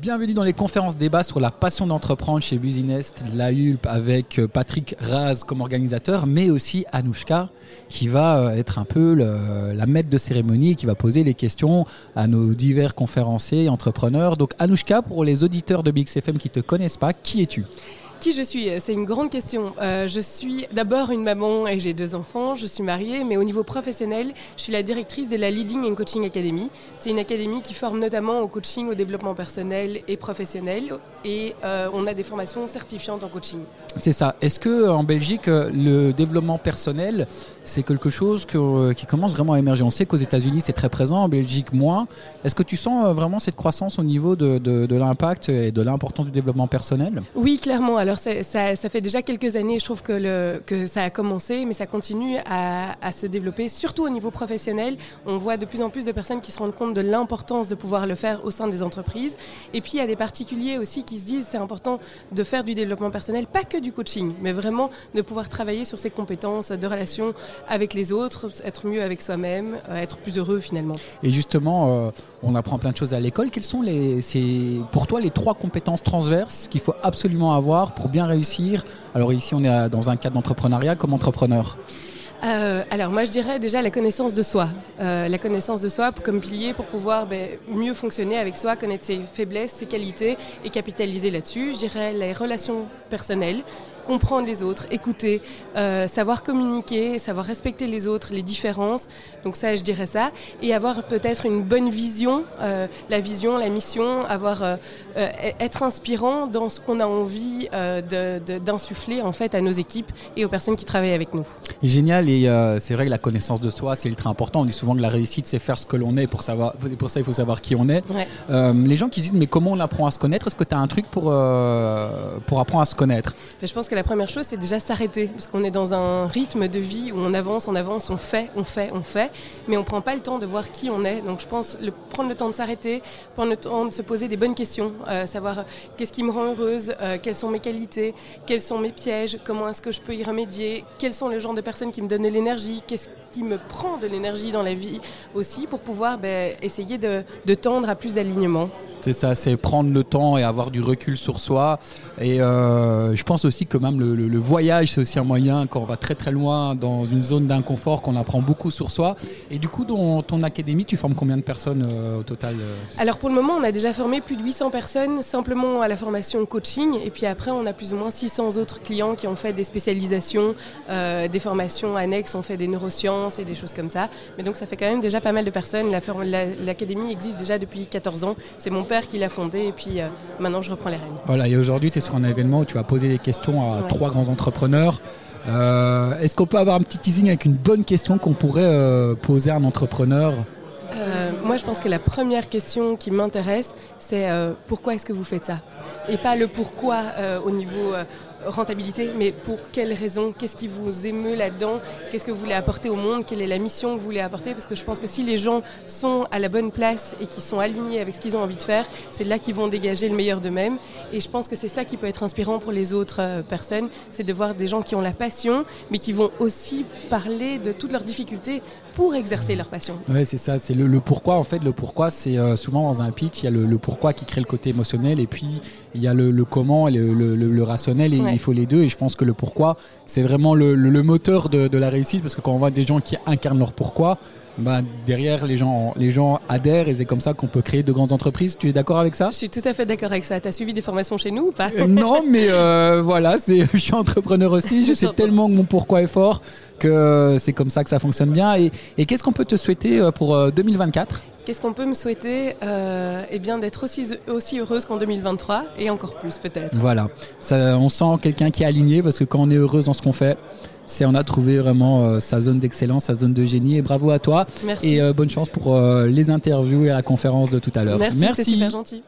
Bienvenue dans les conférences débat sur la passion d'entreprendre chez Business, la Hulp avec euh, Patrick Raz comme organisateur, mais aussi Anouchka qui va euh, être un peu la maître de cérémonie, qui va poser les questions à nos divers conférenciers, entrepreneurs. Donc Anouchka, pour les auditeurs de BXFM qui ne te connaissent pas, qui es-tu? Qui je suis? C'est une grande question. Euh, je suis d'abord une maman et j'ai deux enfants. Je suis mariée, mais au niveau professionnel, je suis la directrice de la Leading and Coaching Academy. C'est une académie qui forme notamment au coaching, au développement personnel et professionnel. Et euh, on a des formations certifiantes en coaching. C'est ça. Est-ce que en Belgique, le développement personnel, c'est quelque chose que, qui commence vraiment à émerger? On sait qu'aux États-Unis, c'est très présent, en Belgique, moins. Est-ce que tu sens euh, vraiment cette croissance au niveau de, de, de l'impact et de l'importance du développement personnel? Oui, clairement. Alors, ça, ça, fait déjà quelques années, je trouve que, ça a commencé, mais ça continue à, se développer, surtout au niveau professionnel. On voit de plus en plus de personnes qui se rendent compte de l'importance de pouvoir le faire au sein des entreprises. Et puis, il y a des particuliers aussi qui se disent c'est important de faire du développement personnel, pas que du coaching, mais vraiment de pouvoir travailler sur ses compétences de relations avec les autres, être mieux avec soi-même, euh, être plus heureux finalement. Et justement, euh, on apprend plein de choses à l'école. Quelles sont pour toi les trois compétences transverses qu'il faut absolument avoir pour bien réussir Alors ici, on est dans un cadre d'entrepreneuriat comme entrepreneur. Euh, alors moi je dirais déjà la connaissance de soi. la connaissance de soi comme pilier pour pouvoir ben, mieux fonctionner avec soi, connaître ses faiblesses, ses qualités et capitaliser là-dessus. Je dirais les relations personnelles, comprendre les autres, écouter, euh, savoir communiquer, savoir respecter les autres, les différences. Donc ça, je dirais ça. Et avoir peut-être une bonne vision, euh, la vision, la mission, avoir, euh, être inspirant dans ce qu'on a envie d'insuffler en fait à nos équipes et aux personnes qui travaillent avec nous. Génial. Et c'est vrai que la connaissance de soi, c'est ultra important. On dit souvent que la réussite, c'est faire ce que l'on est. Pour, savoir, pour ça, il faut savoir qui on est. les gens qui disent, mais comment on apprend à se connaître? Est-ce que tu as un truc pour, pour apprendre à se connaître? Je pense que la première chose, c'est déjà s'arrêter, parce qu'on est dans un rythme de vie où on avance, on avance, on fait, on fait, on fait, mais on ne prend pas le temps de voir qui on est. Donc je pense prendre le temps de s'arrêter, prendre le temps de se poser des bonnes questions, euh, savoir qu'est-ce qui me rend heureuse, euh, quelles sont mes qualités, quels sont mes pièges, comment est-ce que je peux y remédier, quels sont les genres de personnes qui me donnent l'énergie, qui me prend de l'énergie dans la vie aussi, pour pouvoir ben, essayer de, tendre à plus d'alignement. C'est ça, c'est prendre le temps et avoir du recul sur soi. Et euh, je pense aussi que le, voyage, c'est aussi un moyen, quand on va très très loin dans une zone d'inconfort, qu'on apprend beaucoup sur soi. Et du coup, dans ton académie, tu formes combien de personnes euh, au total euh? Alors pour le moment, on a déjà formé plus de 800 personnes simplement à la formation coaching. Et puis après, on a plus ou moins 600 autres clients qui ont fait des spécialisations, euh, des formations annexes, ont fait des neurosciences et des choses comme ça. Mais donc ça fait quand même déjà pas mal de personnes. L'académie existe déjà depuis 14 ans. C'est mon père qui l'a fondée et puis maintenant je reprends les rênes. Voilà, et aujourd'hui, tu es sur un événement où tu vas poser des questions à trois grands entrepreneurs. Euh, est-ce qu'on peut avoir un petit teasing avec une bonne question qu'on pourrait euh, poser à un entrepreneur? Euh, Moi, je pense que la première question qui m'intéresse, c'est pourquoi est-ce que vous faites ça? Et pas le pourquoi au niveau rentabilité, mais pour quelles raisons? Qu'est-ce qui vous émeut là-dedans? Qu'est-ce que vous voulez apporter au monde? Quelle est la mission que vous voulez apporter? Parce que je pense que si les gens sont à la bonne place et qui sont alignés avec ce qu'ils ont envie de faire, c'est là qu'ils vont dégager le meilleur d'eux-mêmes. Et je pense que c'est ça qui peut être inspirant pour les autres euh, personnes, c'est de voir des gens qui ont la passion, mais qui vont aussi parler de toutes leurs difficultés pour exercer leur passion. Oui, c'est ça, c'est le, pourquoi. En fait, le pourquoi, c'est euh, souvent dans un pitch, il y a le, pourquoi qui crée le côté émotionnel, et puis il y a le, comment, le, le, rationnel, il faut les deux. Et je pense que le pourquoi, c'est vraiment le, moteur de, de, la réussite, parce que quand on voit des gens qui incarnent leur pourquoi, bah, derrière, les gens, les gens adhèrent et c'est comme ça qu'on peut créer de grandes entreprises. Tu es d'accord avec ça? Je suis tout à fait d'accord avec ça. Tu as suivi des formations chez nous ou pas? Euh, Non, mais euh, voilà, je suis entrepreneur aussi. Je sais tellement que mon pourquoi est fort que c'est comme ça que ça fonctionne bien. Et, et qu'est-ce qu'on peut te souhaiter euh, pour 2024 Qu'est-ce qu'on peut me souhaiter eh bien d'être aussi, aussi heureuse qu'en 2023 et encore plus peut-être. Voilà, ça, on sent quelqu'un qui est aligné parce que quand on est heureuse dans ce qu'on fait, c'est on a trouvé vraiment euh, sa zone d'excellence, sa zone de génie. Et bravo à toi. Merci. Et euh, bonne chance pour euh, les interviews et la conférence de tout à l'heure. Merci, Merci. c'est super gentil.